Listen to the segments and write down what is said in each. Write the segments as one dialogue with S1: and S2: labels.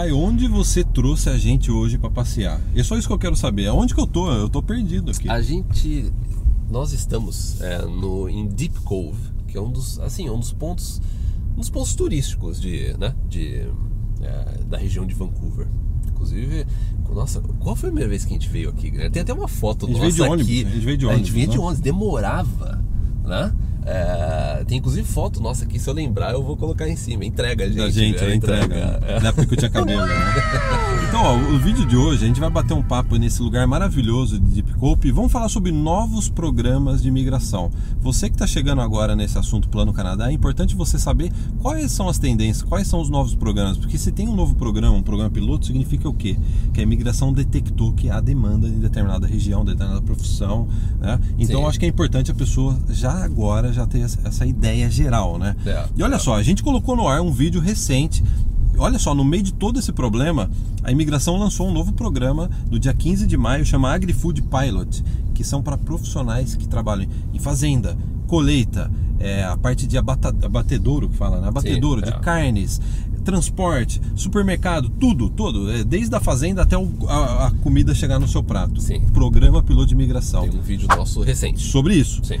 S1: Caio, onde você trouxe a gente hoje para passear? É só isso que eu quero saber. Aonde que eu tô? Eu tô perdido aqui.
S2: A gente. Nós estamos é, no, em Deep Cove, que é um dos, assim, um dos pontos. Um dos pontos turísticos de, né, de, é, da região de Vancouver. Inclusive, nossa, qual foi a primeira vez que a gente veio aqui? Tem até uma foto
S1: A gente
S2: nossa
S1: veio de ônibus,
S2: aqui.
S1: a gente veio de
S2: A gente veio
S1: ônibus,
S2: de
S1: né?
S2: ônibus, demorava, né? É, tem inclusive foto nossa aqui, se eu lembrar eu vou colocar em cima. Entrega, gente.
S1: da gente,
S2: é,
S1: a entrega.
S2: É.
S1: Na época que eu tinha cabelo, né? Então, ó, o vídeo de hoje a gente vai bater um papo nesse lugar maravilhoso de Deep Cope e vamos falar sobre novos programas de imigração. Você que está chegando agora nesse assunto Plano Canadá, é importante você saber quais são as tendências, quais são os novos programas, porque se tem um novo programa, um programa piloto, significa o quê? Que a imigração detectou que há demanda em determinada região, determinada profissão, né? Então, acho que é importante a pessoa já agora já ter essa- ideia geral, né?
S2: É,
S1: e olha
S2: é.
S1: só, a gente colocou no ar um vídeo recente. Olha só, no meio de todo esse problema, a imigração lançou um novo programa no dia 15 de maio, chama AgriFood Pilot, que são para profissionais que trabalham em fazenda, colheita, é, a parte de abata, abatedouro que fala, né? Abatedouro,
S2: Sim,
S1: de
S2: é.
S1: carnes, transporte, supermercado, tudo, tudo, é, desde a fazenda até o- a, a comida chegar no seu prato.
S2: Sim.
S1: Programa piloto de imigração.
S2: Tem um vídeo nosso recente.
S1: Sobre isso.
S2: Sim.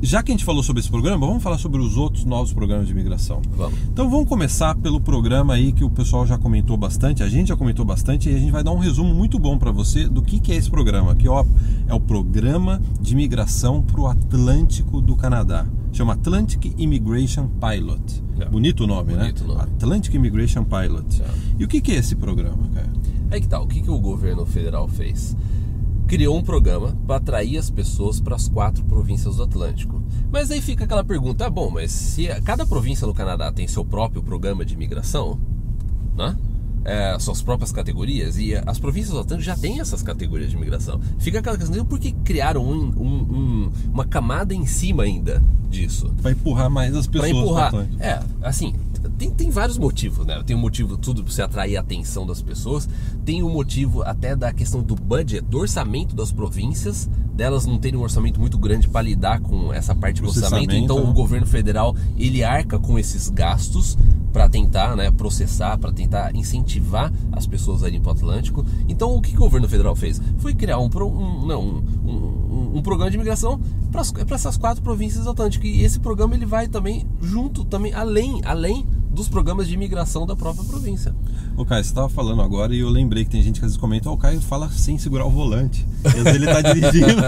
S1: Já que a gente falou sobre esse programa, vamos falar sobre os outros novos programas de imigração.
S2: Vamos.
S1: Então vamos começar pelo programa aí que o pessoal já comentou bastante, a gente já comentou bastante e a gente vai dar um resumo muito bom para você do que, que é esse programa, que ó, é o programa de imigração para o Atlântico do Canadá. Chama Atlantic Immigration Pilot.
S2: É.
S1: Bonito o nome,
S2: Bonito
S1: né?
S2: nome.
S1: Atlantic Immigration Pilot.
S2: É.
S1: E o que, que é esse programa, cara?
S2: Aí que tá, o que, que o governo federal fez? Criou um programa para atrair as pessoas para as quatro províncias do Atlântico. Mas aí fica aquela pergunta, ah, bom, mas se cada província do Canadá tem seu próprio programa de imigração, né? É, suas próprias categorias, e as províncias do Atlântico já têm essas categorias de imigração. Fica aquela questão, por que criaram um- um- um- uma camada em cima ainda disso?
S1: Para empurrar mais as pessoas
S2: empurrar.
S1: pro Atlântico.
S2: É, assim, tem, tem vários motivos, né? Tem o motivo tudo pra você atrair a atenção das pessoas, tem o motivo até da questão do budget, do orçamento das províncias, delas não terem um orçamento muito grande para lidar com essa parte do orçamento, então
S1: né?
S2: o governo federal ele arca com esses gastos para tentar né, processar, para tentar incentivar as pessoas a irem para o Atlântico. Então, o que, o governo federal fez? Foi criar um, pro- um, não, um, um, um programa de imigração para essas quatro províncias do Atlântico. E esse programa ele vai também junto, também além, além dos programas de imigração da própria província.
S1: Ô Caio, você tava falando agora e eu lembrei que tem gente que às vezes comenta, ó, o Caio fala sem segurar o volante. Às vezes ele tá dirigindo.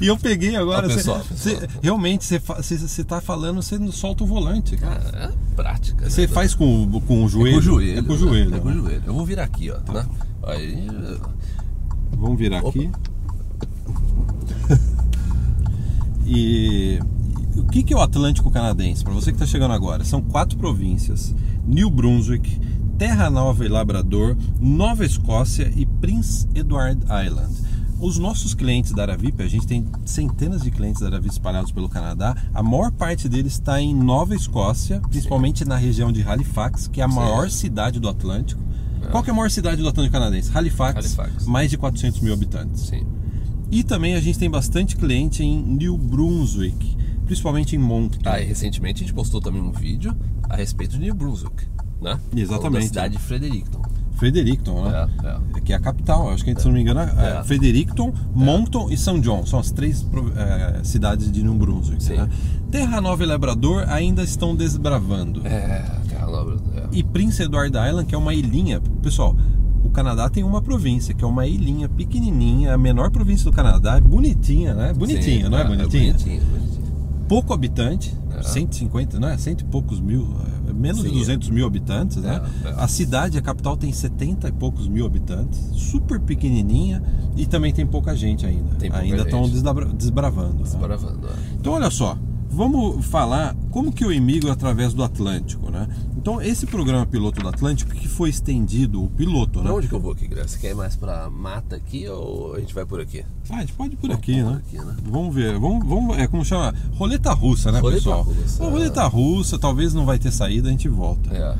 S1: e eu peguei agora. Você-
S2: pessoal,
S1: você-
S2: pessoal.
S1: realmente, você, fa- você, você tá falando, você não solta o volante, cara.
S2: Cara, é prática.
S1: Você
S2: né?
S1: faz com, o- com o
S2: É
S1: joelho?
S2: com o joelho.
S1: É com o
S2: né?
S1: joelho.
S2: É com o
S1: né?
S2: joelho. Eu vou virar aqui, ó. Né? Aí,
S1: Vamos virar
S2: Opa.
S1: aqui. E o que que é o Atlântico Canadense? Para você que está chegando agora, são quatro províncias: New Brunswick, Terra Nova e Labrador, Nova Escócia e Prince Edward Island. Os nossos clientes da Aravip, a gente tem centenas de clientes da Aravip espalhados pelo Canadá. A maior parte deles está em Nova Escócia, principalmente na região de Halifax, que é a maior cidade do Atlântico. Qual que é a maior cidade do Atlântico Canadense? Halifax,
S2: Halifax.
S1: mais de 400 mil habitantes.
S2: sim.
S1: E também a gente tem bastante cliente em New Brunswick, principalmente em Moncton.
S2: Ah, e recentemente a gente postou também um vídeo a respeito de New Brunswick, né?
S1: Exatamente.
S2: Da cidade de Fredericton.
S1: Fredericton, né?
S2: É,
S1: Que é a capital, acho que se não me engano, é
S2: É.
S1: Fredericton, Moncton e São John. São as três eh, cidades de New Brunswick. Né? Terra Nova e Labrador ainda estão desbravando.
S2: É, Terra Nova. É.
S1: E Prince Edward Island, que é uma ilhinha. Pessoal, o Canadá tem uma província, que é uma ilhinha pequenininha, a menor província do Canadá, é bonitinha, né? Bonitinha,
S2: Sim,
S1: não é, bonitinha?
S2: bonitinho, bonitinho.
S1: Pouco habitante,
S2: É.
S1: 150, não é? Cento e poucos mil, é, menos de
S2: Sim,
S1: 200 mil habitantes, né?
S2: É, é.
S1: A cidade, a capital, tem 70 e poucos mil habitantes, super pequenininha e também tem pouca gente ainda.
S2: Pouca
S1: ainda estão
S2: gente.
S1: desbravando. né?
S2: Desbravando. é.
S1: Então, olha só, vamos falar como que eu imigro através do Atlântico, né? Então, esse programa piloto do Atlântico que foi estendido, o piloto, né?
S2: Pra onde que eu vou aqui, Graça? Você quer ir mais pra mata aqui ou a gente vai por aqui?
S1: Ah, a gente pode ir por aqui,
S2: por
S1: né?
S2: aqui, né?
S1: Vamos ver, vamos, vamos, é como chama? Roleta russa, né,
S2: Roleta
S1: pessoal?
S2: russa,
S1: Uma
S2: é.
S1: roleta russa, talvez não vai ter saída, a gente volta.
S2: É.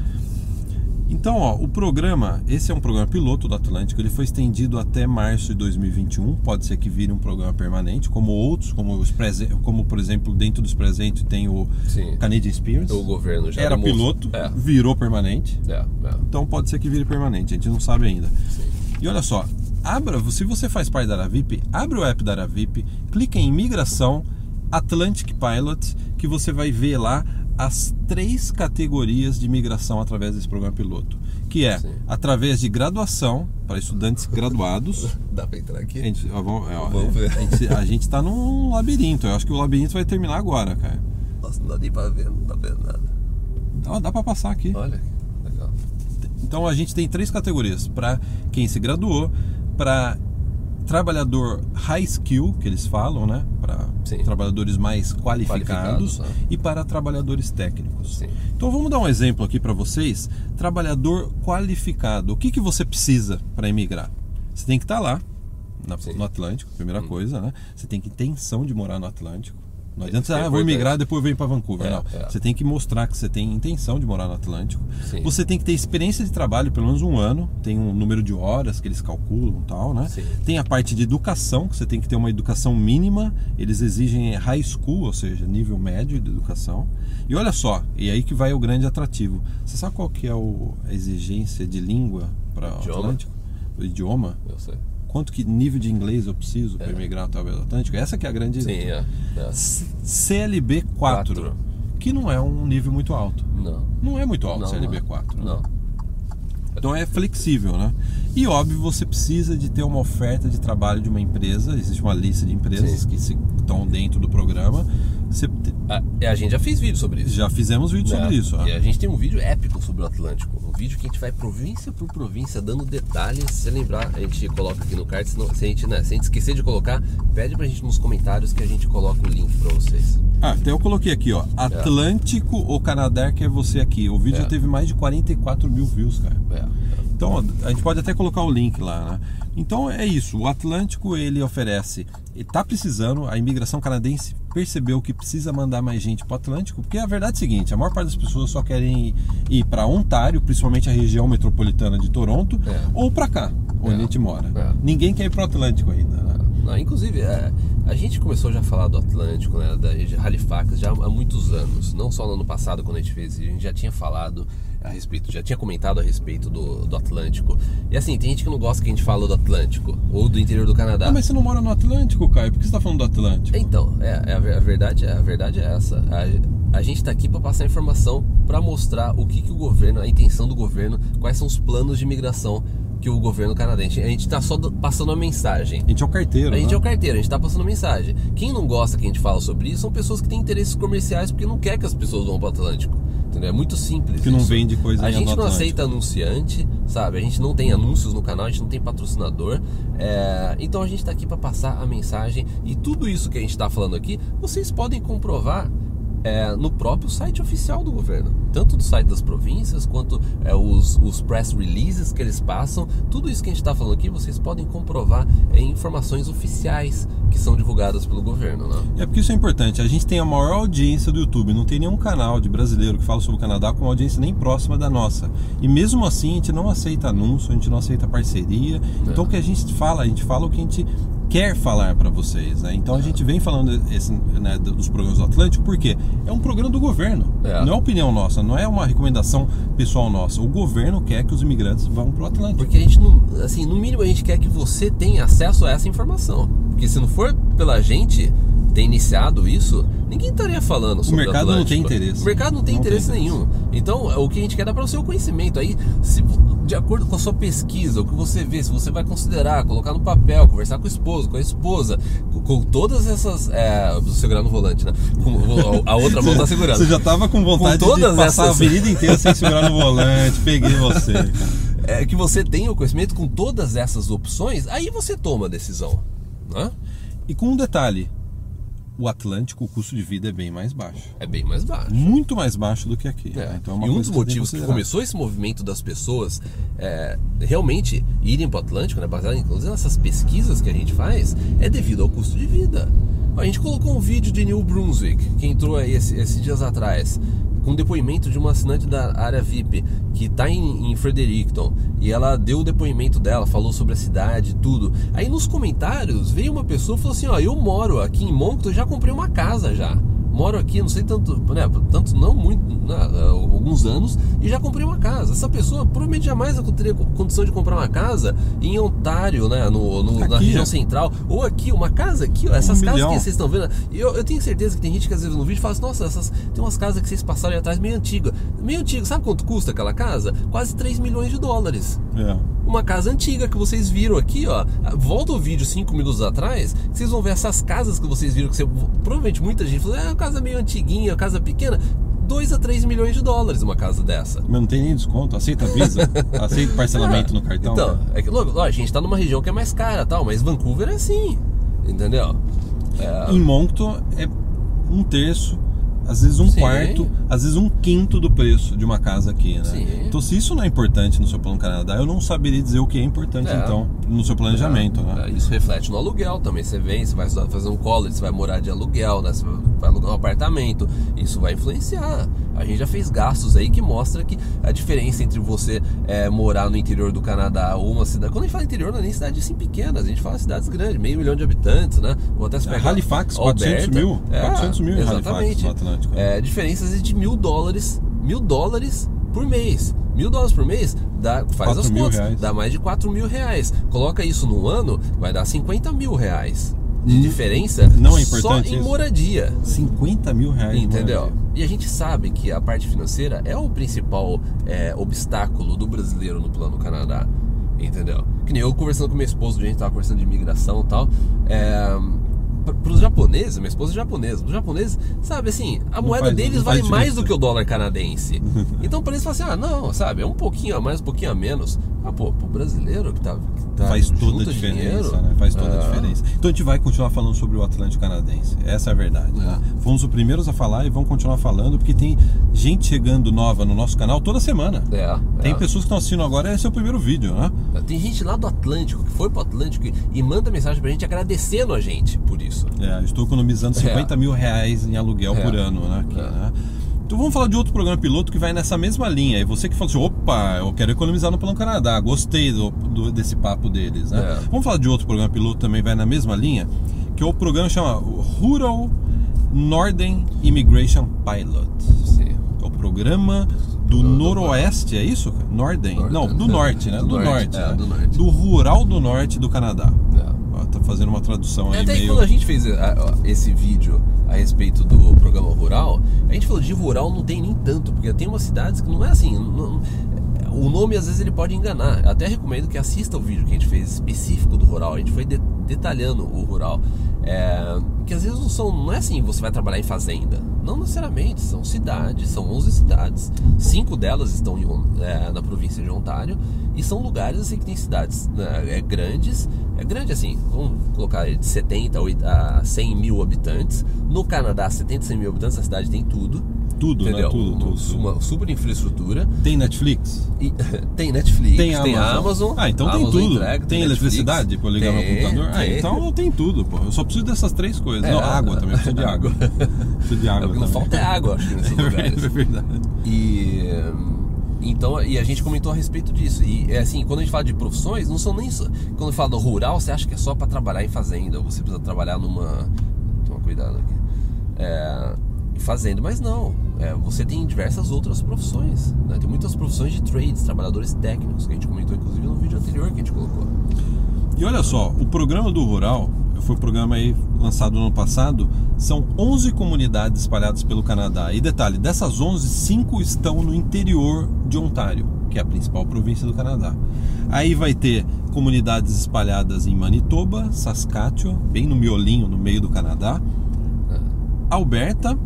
S1: Então, ó, o programa, esse é um programa piloto do Atlântico, ele foi estendido até março de 2021, pode ser que vire um programa permanente, como outros, como, os prese- como por exemplo, dentro dos presentes tem o
S2: Sim.
S1: Canadian Experience.
S2: O governo já
S1: Era piloto,
S2: É,
S1: virou permanente.
S2: é, é.
S1: Então pode ser que vire permanente, a gente não sabe ainda.
S2: Sim.
S1: E olha só, abra, se você faz parte da Aravip, abre o app da Aravip, clica em Migração, Atlantic Pilot, que você vai ver lá as três categorias de migração através desse programa piloto, que é
S2: Sim.
S1: através de graduação para estudantes graduados.
S2: Dá pra entrar aqui?
S1: A gente, ó, vamos, é, ó,
S2: Vamos ver.
S1: A gente, a gente tá num labirinto. Eu acho que o labirinto vai terminar agora, cara.
S2: Nossa, não dá nem pra ver, não tá vendo nada.
S1: Ó, dá para passar aqui.
S2: Olha, legal.
S1: Então a gente tem três categorias para quem se graduou, para trabalhador high skill, que eles falam, né? Para trabalhadores mais qualificados,
S2: Qualificados, né?
S1: e para trabalhadores técnicos.
S2: Sim.
S1: Então vamos dar um exemplo aqui para vocês. Trabalhador qualificado. O que, que você precisa para emigrar? Você tem que estar lá na-.
S2: Hum.
S1: no Atlântico, primeira coisa, né? Você tem que ter intenção de morar no Atlântico. Não adianta
S2: é
S1: ah, vou emigrar, depois venho para Vancouver.
S2: É,
S1: não.
S2: é.
S1: Você tem que mostrar que você tem intenção de morar no Atlântico.
S2: Sim.
S1: Você tem que ter experiência de trabalho, pelo menos um ano. Tem um número de horas que eles calculam e tal, né?
S2: Sim.
S1: Tem a parte de educação, que você tem que ter uma educação mínima. Eles exigem high school, ou seja, nível médio de educação. E olha só, e aí que vai o grande atrativo. Você sabe qual que é o- a exigência de língua para o? Atlântico? O idioma?
S2: Eu sei.
S1: Quanto que nível de inglês eu preciso para
S2: É.
S1: emigrar através do Atlântico? Essa que é a grande...
S2: Sim, é. é.
S1: CLB 4,
S2: Quatro.
S1: que não é um nível muito alto.
S2: Não.
S1: Não é muito alto
S2: Não,
S1: CLB
S2: não.
S1: 4. né?
S2: Não.
S1: Então é flexível, né? E óbvio, você precisa de ter uma oferta de trabalho de uma empresa. Existe uma lista de empresas
S2: Sim.
S1: que estão dentro do programa. Você te-
S2: A, é, a gente já fez vídeo sobre isso.
S1: já fizemos vídeo
S2: né?
S1: sobre isso. ó.
S2: E a gente tem um vídeo épico sobre o Atlântico. Um vídeo que a gente vai província por província, dando detalhes. Se lembrar, a gente coloca aqui no card. Se, não- se a gente, né, se a gente esquecer de colocar, pede pra gente nos comentários que a gente coloca o link pra vocês.
S1: Ah, até eu coloquei aqui, ó. Atlântico ou Canadá que é você aqui. O vídeo
S2: É.
S1: teve mais de 44 mil views, cara.
S2: É, é.
S1: Então, a gente pode até colocar o link lá, né? Então é isso, o Atlântico ele oferece, ele tá precisando, a imigração canadense percebeu que precisa mandar mais gente para o Atlântico, porque a verdade é a seguinte, a maior parte das pessoas só querem ir, ir para Ontário, principalmente a região metropolitana de Toronto,
S2: É.
S1: ou para cá, onde
S2: É.
S1: a gente mora.
S2: É.
S1: Ninguém quer ir para o Atlântico ainda, né?
S2: Não, inclusive, é, a gente começou já a falar do Atlântico, né, da de Halifax, já há muitos anos. Não só no ano passado, quando a gente fez a gente já tinha falado a respeito, já tinha comentado a respeito do, do Atlântico. E assim, tem gente que não gosta que a gente fala do Atlântico ou do interior do Canadá.
S1: Ah, mas você não mora no Atlântico, Caio? Por que você está falando do Atlântico?
S2: Então, é, é a, a verdade, a verdade é essa. A, a gente está aqui para passar informação, para mostrar o que, que o governo, a intenção do governo, quais são os planos de imigração que o governo canadense. A gente está só do- passando a mensagem.
S1: A gente é o carteiro,
S2: A gente
S1: né?
S2: é o carteiro, a gente tá passando mensagem. Quem não gosta que a gente fala sobre isso são pessoas que têm interesses comerciais porque não quer que as pessoas vão pro Atlântico. Entendeu? É muito simples.
S1: Que não
S2: isso.
S1: vende coisa
S2: A gente não
S1: Atlântico.
S2: aceita anunciante, sabe? A gente não tem anúncios no canal, a gente não tem patrocinador. É, Então a gente tá aqui para passar a mensagem e tudo isso que a gente tá falando aqui, vocês podem comprovar. É, no próprio site oficial do governo, tanto do site das províncias quanto é, os, os press releases que eles passam, tudo isso que a gente está falando aqui vocês podem comprovar em informações oficiais que são divulgadas pelo governo, né?
S1: É porque isso é importante. A gente tem a maior audiência do YouTube. Não tem nenhum canal de brasileiro que fala sobre o Canadá com uma audiência nem próxima da nossa. E mesmo assim, a gente não aceita anúncio, a gente não aceita parceria. Então, o que a gente fala, a gente fala o que a gente quer falar para vocês. Né? Então, a gente vem falando esse, né, dos programas do Atlântico porque é um programa do governo.
S2: É.
S1: Não é opinião nossa, não é uma recomendação pessoal nossa. O governo quer que os imigrantes vão para o Atlântico.
S2: Porque a gente não, assim, no mínimo a gente quer que você tenha acesso a essa informação. Porque se não for pela gente ter iniciado isso, ninguém estaria falando sobre
S1: mercado não
S2: Atlântico.
S1: tem interesse.
S2: O mercado não tem
S1: Não tem
S2: interesse
S1: interesse.
S2: nenhum. Então, o que a gente quer dar para o seu conhecimento aí, se, de acordo com a sua pesquisa, o que você vê, se você vai considerar, colocar no papel, conversar com o esposo, com a esposa, com, com todas essas, é, segurar no volante, né? Com, a outra mão tá segurando.
S1: Você já tava com vontade
S2: Com todas
S1: de passar
S2: essas-
S1: a avenida inteira sem segurar no volante. Peguei você,
S2: é, que você tenha o conhecimento com todas essas opções, aí você toma a decisão. Né?
S1: E com um detalhe: o Atlântico, o custo de vida é bem mais baixo.
S2: É bem mais baixo.
S1: Muito mais baixo do que aqui.
S2: É.
S1: né? Então é
S2: e um dos
S1: que
S2: motivos que
S1: considerar.
S2: começou esse movimento das pessoas é, realmente irem para o Atlântico, né, baseado inclusive nessas pesquisas que a gente faz, é devido ao custo de vida. A gente colocou um vídeo de New Brunswick, que entrou aí esse- esses dias atrás. Com depoimento de uma assinante da área VIP que está em, em Fredericton e ela deu o depoimento dela, falou sobre a cidade, tudo. Aí nos comentários veio uma pessoa e falou assim: Ó, eu moro aqui em Moncton, já comprei uma casa já moro aqui, não sei tanto, né, tanto não muito, né, alguns anos, e já comprei uma casa. Essa pessoa provavelmente jamais teria condição de comprar uma casa em Ontário, né, no, no na região central, ou aqui, uma casa aqui, ó, essas um casas milhão. que vocês estão vendo. Eu, eu tenho certeza que tem gente que às vezes no vídeo fala assim, nossa, essas, tem umas casas que vocês passaram aí atrás meio antiga. Meio antiga, sabe quanto custa aquela casa? Quase 3 milhões de dólares. É uma casa antiga que vocês viram aqui, ó. Volta o vídeo 5 minutos atrás, vocês vão ver essas casas que vocês viram, que você, provavelmente muita gente falou, é uma casa meio antiguinha, uma casa pequena. 2 a 3 milhões de dólares uma casa dessa.
S1: Mas não tem nem desconto, aceita Visa, aceita parcelamento no cartão.
S2: Então, é que, logo, a gente tá numa região que é mais cara tal, mas Vancouver é assim, entendeu?
S1: É... Em Moncton é um terço às vezes um Sim. quarto, às vezes um quinto do preço de uma casa aqui, né? Sim. Então, se isso não é importante no seu plano Canadá, eu não saberia dizer o que é importante, é. então, no seu planejamento, é. né?
S2: É, isso reflete no aluguel também. Você vem, você vai fazer um college, você vai morar de aluguel, né? Você vai alugar um apartamento. Isso vai influenciar. A gente já fez gastos aí que mostra que a diferença entre você é, morar no interior do Canadá ou uma cidade. Quando a gente fala interior, não é nem cidade assim pequenas, a gente fala cidades grandes, meio milhão de habitantes, né?
S1: Vou até se pegar. Halifax, Alberta, 400 mil. É, 400 mil
S2: exatamente. Halifax, Atlântico. É, diferenças de mil dólares, mil dólares por mês. Mil dólares por mês dá, faz as contas, reais. dá mais de 4 mil reais. Coloca isso no ano, vai dar 50 mil reais de hum, diferença
S1: não é importante
S2: só em moradia.
S1: 50 mil reais.
S2: Entendeu? E a gente sabe que a parte financeira é o principal é, obstáculo do brasileiro no plano Canadá. Entendeu? Que nem eu conversando com meu esposo, a gente tava conversando de imigração e tal. É, para os japoneses, minha esposa é japonesa, os japoneses, sabe assim, a não moeda faz, deles vale mais do que o dólar canadense. então para eles falam assim, ah, não, sabe, é um pouquinho a mais, um pouquinho a menos. Ah, pô, pro brasileiro que tá, que tá
S1: faz toda a diferença, dinheiro, né? Faz toda é. a diferença. Então a gente vai continuar falando sobre o Atlântico Canadense. Essa é a verdade. É. Né? Fomos os primeiros a falar e vamos continuar falando porque tem gente chegando nova no nosso canal toda semana. É. Tem é. pessoas que estão assistindo agora, esse é o primeiro vídeo, né?
S2: Tem gente lá do Atlântico que foi pro Atlântico e manda mensagem pra gente agradecendo a gente por isso.
S1: É, estou economizando 50 é. mil reais em aluguel por é. ano, né? Aqui, né? Então vamos falar de outro programa piloto que vai nessa mesma linha. E você que falou assim, opa, eu quero economizar no Plano Canadá, gostei do, do desse papo deles, né? É. Vamos falar de outro programa piloto também vai na mesma linha, que é o programa chama Rural Northern Immigration Pilot. Sim. É o programa do, do noroeste, do... é isso? Northern? Não, do norte, né? Do, do norte, norte, é, né? do norte. Do rural do norte do Canadá. É. Tá fazendo uma tradução aí
S2: Até
S1: meio...
S2: quando a gente fez esse vídeo a respeito do programa rural, a gente falou de rural não tem nem tanto, porque tem umas cidades que não é assim. Não, o nome às vezes ele pode enganar. Até recomendo que assista o vídeo que a gente fez específico do rural. A gente foi de, detalhando o rural. É, que às vezes não são, não é assim, você vai trabalhar em fazenda. Não necessariamente, são cidades, são 11 cidades. Cinco delas estão em, é, na província de Ontário e são lugares assim que tem cidades né, é, grandes. É grande assim, vamos colocar de 70 a 100 mil habitantes. No Canadá, 70 a 100 mil habitantes, a cidade tem tudo.
S1: Tudo, né?
S2: Entendeu?
S1: né? Tudo,
S2: tudo, Uma super infraestrutura.
S1: Tem Netflix?
S2: E, tem Netflix, tem Amazon. tem Amazon.
S1: Ah, então
S2: Amazon
S1: tem tudo. Entrega, tem, tem eletricidade para ligar tem, no computador? Ah, tem. então tem tudo, pô. Eu só preciso dessas três coisas. É, não, água também, eu preciso de água. preciso de água.
S2: É, o que não falta é água, acho que nesses lugares. É verdade. E. Então, e a gente comentou a respeito disso. E é assim, quando a gente fala de profissões, não são nem só. Quando fala do rural, você acha que é só para trabalhar em fazenda, ou você precisa trabalhar numa. Toma cuidado aqui. É, fazendo, mas não. É, você tem diversas outras profissões. Né? Tem muitas profissões de trades, trabalhadores técnicos, que a gente comentou inclusive no vídeo anterior que a gente colocou.
S1: E olha só, o programa do Rural, foi um programa aí lançado no ano passado, são 11 comunidades espalhadas pelo Canadá. E detalhe, dessas 11, 5 estão no interior de Ontário, que é a principal província do Canadá. Aí vai ter comunidades espalhadas em Manitoba, Saskatchewan, bem no miolinho, no meio do Canadá, é. Alberta,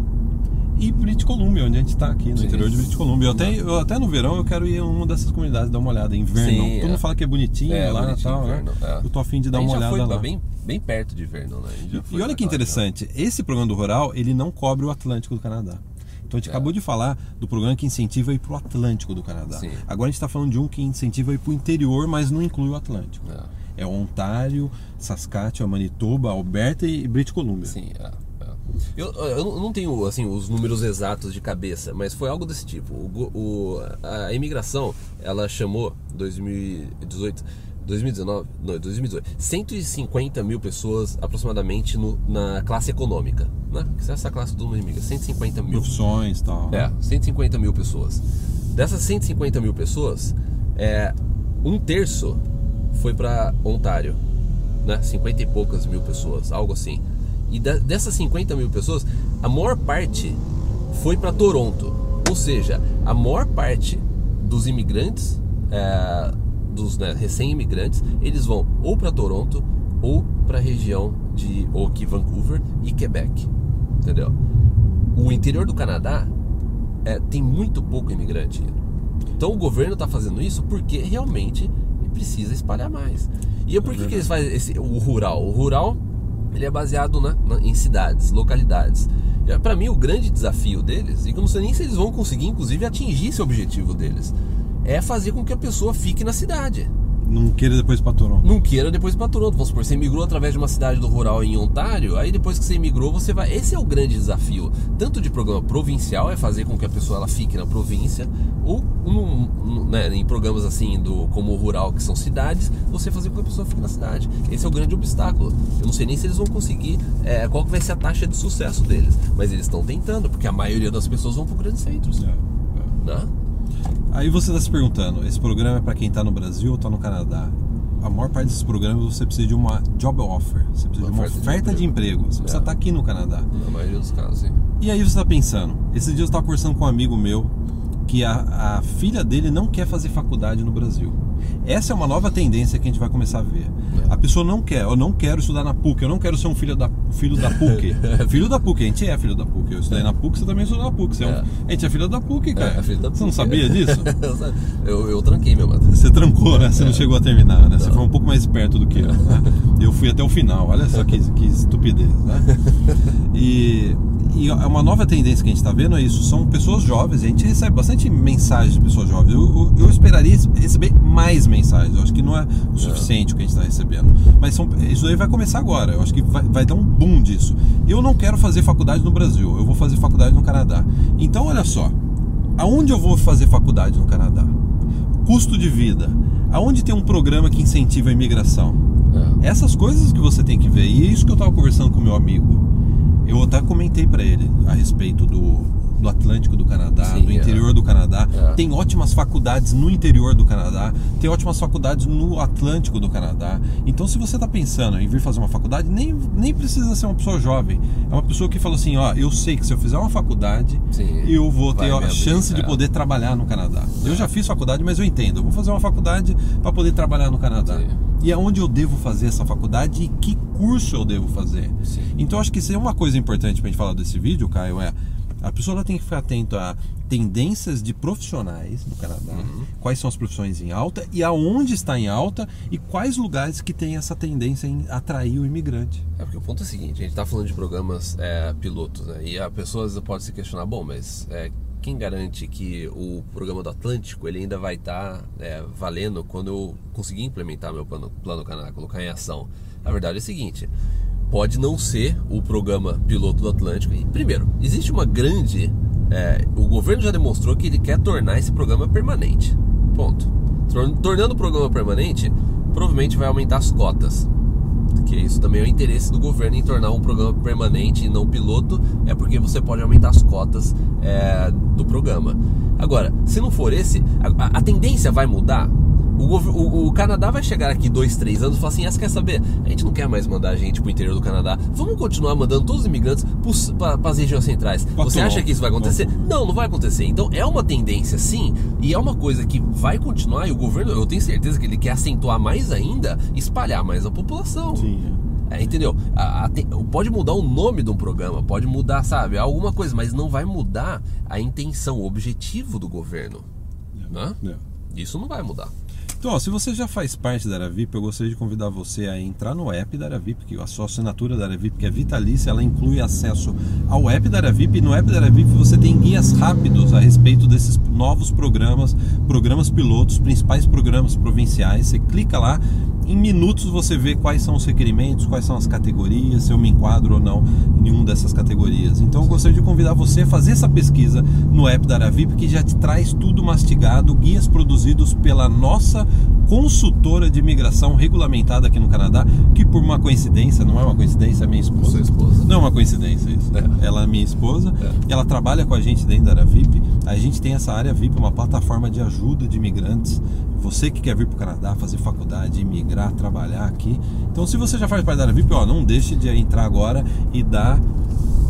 S1: e British Columbia, onde a gente está aqui, no Sim. interior de British Columbia. Eu até, eu, até no verão eu quero ir em uma dessas comunidades dar uma olhada, em Vernon. Sim, Todo mundo é. fala que é bonitinho é, lá e tal, né? É. Eu tô afim de dar uma olhada lá.
S2: Bem, bem perto de Vernon, né?
S1: E, olha que interessante, já. esse programa do Rural, ele não cobre o Atlântico do Canadá. Então a gente é. acabou de falar do programa que incentiva ir para o Atlântico do Canadá. Sim. Agora a gente está falando de um que incentiva ir para o interior, mas não inclui o Atlântico. É, é Ontário, Saskatchewan, Manitoba, Alberta e British Columbia.
S2: Sim, é. Eu, eu não tenho assim os números exatos de cabeça, mas foi algo desse tipo. O, o, a imigração, ela chamou 2018, 2019, não, 2018, 150 mil pessoas aproximadamente no, na classe econômica, né? Que é essa classe do mundo imigra, 150 mil.
S1: Profissões e tal.
S2: É, 150 mil pessoas. Dessas 150 mil pessoas, é, um terço foi para Ontário, né? 50 e poucas mil pessoas, algo assim. E dessas 50 mil pessoas, a maior parte foi para Toronto. Ou seja, a maior parte dos imigrantes, é, dos né, recém-imigrantes, eles vão ou para Toronto ou para a região de ou Vancouver e Quebec. Entendeu? O interior do Canadá é, tem muito pouco imigrante. Então o governo está fazendo isso porque realmente precisa espalhar mais. E por que, que eles fazem esse, o rural? O rural ele é baseado na, na em cidades, localidades. Para mim, o grande desafio deles, e que eu não sei nem se eles vão conseguir, inclusive, atingir esse objetivo deles, é fazer com que a pessoa fique na cidade.
S1: Não queira depois para Toronto.
S2: Não queira depois para Toronto. Vamos supor, você migrou através de uma cidade do rural em Ontário, aí depois que você migrou, você vai. Esse é o grande desafio. Tanto de programa provincial, é fazer com que a pessoa ela fique na província, ou né, em programas assim do como o rural, que são cidades, você fazer com que a pessoa fique na cidade. Esse é o grande obstáculo. Eu não sei nem se eles vão conseguir, é, qual que vai ser a taxa de sucesso deles. Mas eles estão tentando, porque a maioria das pessoas vão para grandes centros. É, é. Né?
S1: Aí você está se perguntando, esse programa é para quem está no Brasil ou está no Canadá? A maior parte desses programas você precisa de uma job offer, você precisa uma de uma oferta, oferta de, emprego. de, emprego. Você é. precisa estar tá aqui no Canadá.
S2: Na maioria dos casos, sim.
S1: E aí você está pensando, esses dias eu estava conversando com um amigo meu que a, a filha dele não quer fazer faculdade no Brasil. Essa é uma nova tendência que a gente vai começar a ver. É. A pessoa não quer, eu não quero estudar na PUC, eu não quero ser um filho da, filho da PUC. filho da PUC, a gente é filho da PUC. Eu estudei na PUC, você também estudou na PUC. Você é um, é. a gente é filho da PUC, cara. É, filho da PUC. Você não sabia disso?
S2: eu, eu tranquei meu mano.
S1: Você trancou, né? Você não é. chegou a terminar, né? Não. Você foi um pouco mais esperto do que eu. Né? Eu fui até o final, olha só que, que estupidez, né? E e é uma nova tendência que a gente está vendo é isso. São pessoas jovens, a gente recebe bastante mensagens de pessoas jovens. Eu, eu, eu esperaria receber mais mensagens. Eu acho que não é o suficiente é. o que a gente está recebendo. Mas são, isso aí vai começar agora. Eu acho que vai, vai dar um boom disso. Eu não quero fazer faculdade no Brasil, eu vou fazer faculdade no Canadá. Então, olha só. Aonde eu vou fazer faculdade no Canadá? Custo de vida. Aonde tem um programa que incentiva a imigração? É. Essas coisas que você tem que ver. E é isso que eu estava conversando com meu amigo. Eu até comentei para ele a respeito do, do Atlântico do Canadá, Sim, do interior é. do Canadá. É. Tem ótimas faculdades no interior do Canadá, tem ótimas faculdades no Atlântico do Canadá. Então, se você está pensando em vir fazer uma faculdade, nem, nem precisa ser uma pessoa jovem. É uma pessoa que fala assim: ó, eu sei que se eu fizer uma faculdade, Sim, eu vou ter a chance de é. poder trabalhar no Canadá. Eu já fiz faculdade, mas eu entendo. Eu vou fazer uma faculdade para poder trabalhar no Canadá. Sim e aonde eu devo fazer essa faculdade e que curso eu devo fazer. Sim. Então acho que isso é uma coisa importante para a gente falar desse vídeo, Caio, é a pessoa tem que ficar atento a tendências de profissionais no Canadá, uhum. quais são as profissões em alta e aonde está em alta e quais lugares que tem essa tendência em atrair o imigrante.
S2: É porque o ponto é o seguinte, a gente está falando de programas é, pilotos, né? E a pessoa pode se questionar, bom, mas é, quem garante que o programa do Atlântico ele ainda vai estar tá, é, valendo quando eu conseguir implementar meu plano, plano Canadá, colocar em ação? A verdade é a seguinte: pode não ser o programa piloto do Atlântico. E, primeiro, existe uma grande. É, o governo já demonstrou que ele quer tornar esse programa permanente. Ponto. Tornando o programa permanente, provavelmente vai aumentar as cotas que isso também é o interesse do governo em tornar um programa permanente e não piloto, é porque você pode aumentar as cotas é, do programa. Agora, se não for esse, a, a tendência vai mudar? O, o, o, Canadá vai chegar aqui dois, três anos e falar assim: ah, quer saber? A gente não quer mais mandar gente pro interior do Canadá. Vamos continuar mandando todos os imigrantes para as regiões centrais. Você acha que isso vai acontecer? Não, não vai acontecer. Então é uma tendência, sim, e é uma coisa que vai continuar. E o governo, eu tenho certeza que ele quer acentuar mais ainda, espalhar mais a população. Sim. É, entendeu? A, a, pode mudar o nome de um programa, pode mudar, sabe, alguma coisa, mas não vai mudar a intenção, o objetivo do governo. É. Né? É. Isso não vai mudar.
S1: Então, ó, se você já faz parte da Aravip, eu gostaria de convidar você a entrar no app da Aravip, porque a sua assinatura da Aravip, que é vitalícia, ela inclui acesso ao app da Aravip. E no app da Aravip você tem guias rápidos a respeito desses novos programas, programas pilotos, principais programas provinciais. Você clica lá em minutos você vê quais são os requerimentos, quais são as categorias, se eu me enquadro ou não em nenhuma dessas categorias. Então eu gostaria de convidar você a fazer essa pesquisa no app da Aravip, que já te traz tudo mastigado, guias produzidos pela nossa consultora de imigração regulamentada aqui no Canadá, que por uma coincidência, não é uma coincidência, é minha esposa.
S2: Sua esposa.
S1: Não é uma coincidência isso.
S2: É.
S1: Ela é minha esposa,
S2: É.
S1: ela trabalha com a gente dentro da área VIP. A gente tem essa área VIP, uma plataforma de ajuda de imigrantes. Você que quer vir para o Canadá, fazer faculdade, imigrar, trabalhar aqui. Então, se você já faz parte da área VIP, ó, não deixe de entrar agora e dar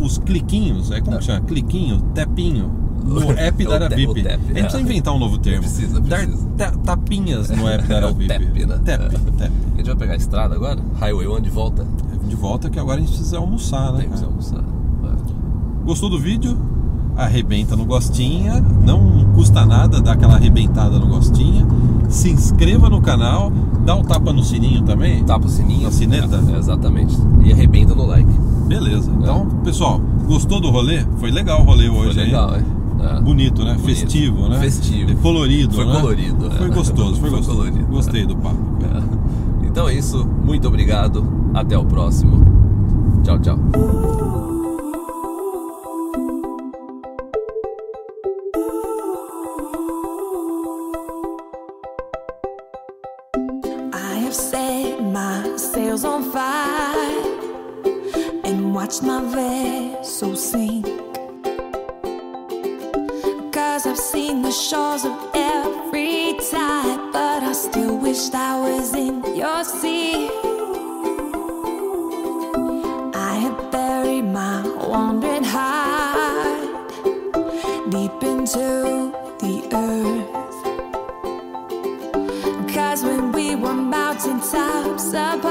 S1: os cliquinhos, é como que chama? Cliquinho, tapinho no app
S2: É o
S1: da área VIP. a gente
S2: é.
S1: precisa inventar um novo termo.
S2: Precisa,
S1: Dar
S2: precisa.
S1: ta- tapinhas no app da área
S2: É
S1: VIP.
S2: tap, né?
S1: Tap,
S2: É.
S1: tap.
S2: A gente vai pegar a estrada agora? Highway 1 de volta?
S1: De volta que agora a gente precisa almoçar, né?
S2: Tem que almoçar. É.
S1: Gostou do vídeo? Arrebenta no gostinha, não custa nada dar aquela arrebentada no gostinha. Se inscreva no canal, dá um tapa no sininho também.
S2: Tapa o sininho.
S1: Na sineta?
S2: É, exatamente. E arrebenta no like.
S1: Beleza. Então, pessoal, gostou do rolê? Foi legal o rolê hoje,
S2: Foi legal, hein? É.
S1: Bonito, né?
S2: Bonito.
S1: Festivo, né?
S2: Festivo.
S1: E colorido,
S2: Foi
S1: né?
S2: colorido, é.
S1: Foi gostoso, foi,
S2: Foi
S1: gostoso.
S2: colorido,
S1: Gostei
S2: é.
S1: do papo.
S2: É. Então é isso. Muito obrigado. Até o próximo. Tchau, tchau.
S3: Have set my sails on fire and watched my vessel sink. Cause I've seen the shores of every tide, but I still wished I was in your sea. stop